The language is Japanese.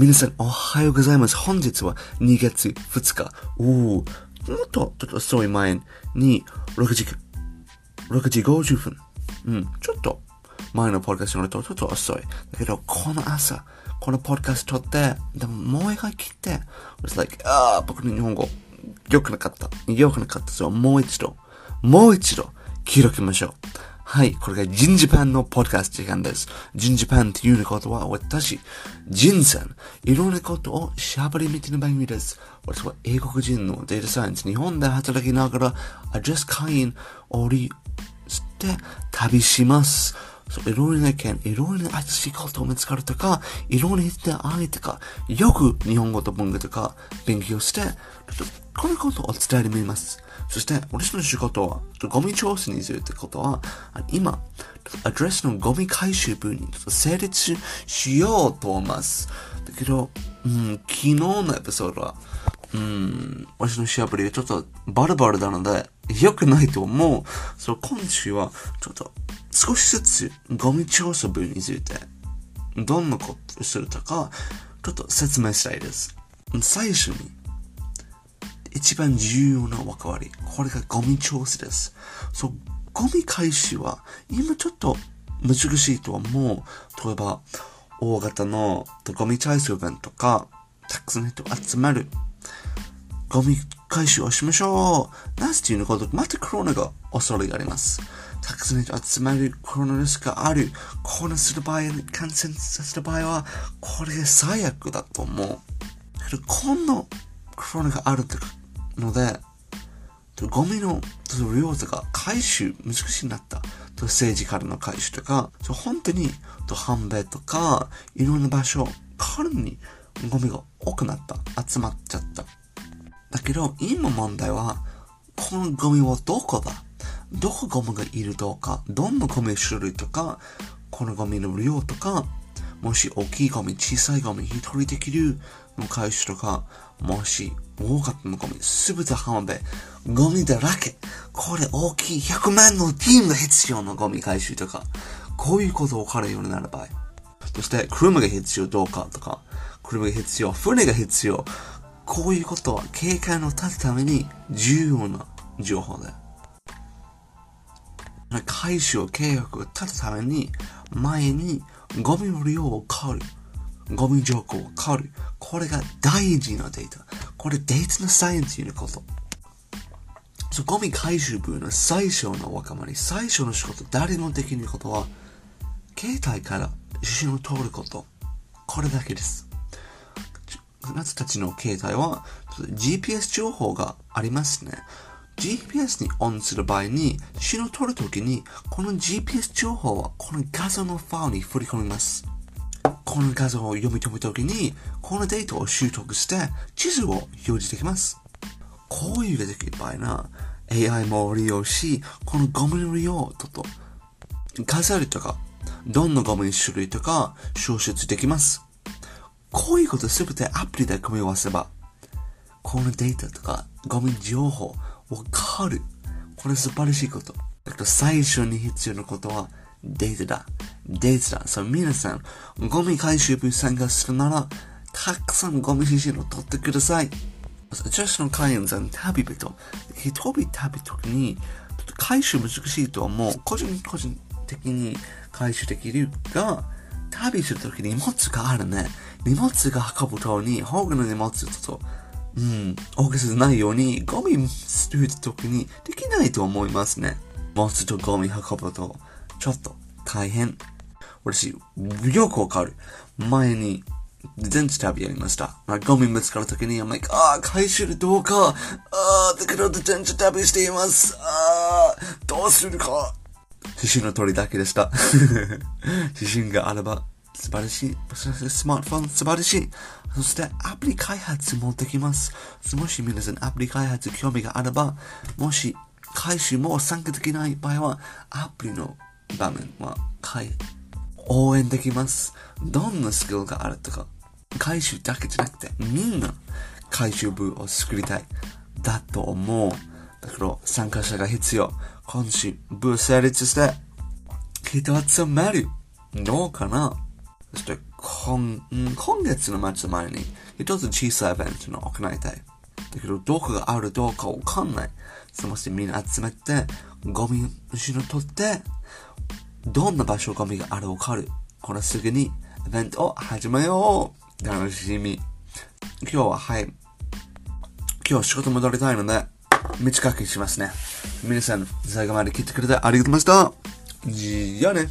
皆さん、おはようございます。本日は2月2日。おお、もっと、ちょっと遅い前に、6時、6時50分。うん、ちょっと、前のポッドキャストのとちょっと遅い。だけど、この朝、このポッドキャスト撮って、でももう一回聞いて、it's like, ああ、僕の日本語、良くなかった。良くなかった。そう、もう一度、もう一度、聞いときましょう。はい。これがジンジパンのポッドキャスト時間です。ジンジパンっていうことは、私、ジンさん、いろんなことを喋りみての番組です。私は英国人のデータサイエンス、日本で働きながら、アジャス会員をりして旅します。そう、いろいろな意見、いろいろな新しいことを見つかるとか、いろいろな人に会えとか、よく日本語と文化とか勉強して、このことを伝えてみます。そして、私の仕事は、ゴミ調査にするってことは、今、アドレスのゴミ回収部に成立しようと思います。だけど、うん、昨日のエピソードは、うん、私のしゃべりがちょっとバルバルなので、良くないと思う。そう、今週は、ちょっと、少しずつゴミ調査部について、どんなことをするとか、ちょっと説明したいです。最初に、一番重要な役割。これがゴミ調査です。そう、ゴミ回収は、今ちょっと難しいと思う。例えば、大型のゴミ回収弁とか、たくさん人集まる。ゴミ回収をしましょう。なぜということ、またコロナが恐れがあります。たくさん人集まるコロナリスクがある。コロナする場合、感染させる場合は、これが最悪だと思う。こんなコロナがあるってので、ゴミの量とか回収難しくなった。政治からの回収とか、本当に半米とか、いろんな場所、彼にゴミが多くなった。集まっちゃった。だけど、今問題は、このゴミはどこだ？どこゴミがいるとか、どんなゴミ種類とか、このゴミの量とか、もし大きいゴミ、小さいゴミ、一人できるの回収とか、もし多かったのゴミ、すべて浜辺、ゴミだらけ。これ大きい100万のチームが必要のゴミ回収とか、こういうことを分かるようになる場合。そして、車が必要どうかとか、車が必要、船が必要。こういうことは警戒の立つために重要な情報だ。回収計画を立つために、前にゴミの量を変わる。ゴミ情報を変わる。これが大事なデータ。これデータのサイエンスのこと。そう、ゴミ回収部の最初の若者に、最初の仕事、誰もできることは、携帯から写真を撮ること。これだけです。あなたたちの携帯は GPS 情報がありますね。GPS にオンする場合に、写真を撮るときに、この GPS 情報はこの画像のファイルに振り込みます。この画像を読み取るときに、このデータを習得して地図を表示できます。こういうができる場合な、AI も利用し、このゴミの量とと、数えるとか、どんなゴミの種類とか、消出できます。こういうことすべてアプリで組み合わせば、このデータとか、ゴミ情報、わかる。これ素晴らしいこと。だから最初に必要なことは、データだ。データだ。そう、皆さん、ゴミ回収部参加するなら、たくさんゴミ写真を撮ってください。私の会員さん、旅人。一人旅時に、回収難しいとはもう、個人個人的に回収できるが、旅するときに荷物があるね。荷物が運ぶとに、保護の荷物と、うん、大げさじゃないように、ゴミするときにできないと思いますね。荷物とゴミ運ぶと、ちょっと大変。私、よくわかる。前に、全然旅やりました。まあ、ゴミ見つかるときに、I'm like, ああ、回収でどうか。ああ、だけど全然旅しています。ああ、どうするか。写真の通りだけでした。写真があれば素晴らしい。スマートフォン素晴らしい。そしてアプリ開発もできます。もし皆さんアプリ開発興味があれば、もし回収も参加できない場合は、アプリの場面は応援できます。どんなスキルがあるとか、回収だけじゃなくて、みんな回収部を作りたい。だと思う。だから参加者が必要。今週、部成立して、人集まる。どうかな？そして、今、うん今月の末までに一つ小さいイベントの行いたい。だけど、どこがあるどうかわかんない。そのしてみんな集めて、ゴミ後ろ取って、どんな場所ゴミがあるわかる。これすぐにイベントを始めよう。楽しみ。今日は、はい。今日仕事戻りたいので、短くしますね。皆さん、最後まで聞いてくれてありがとうございました。じゃあね。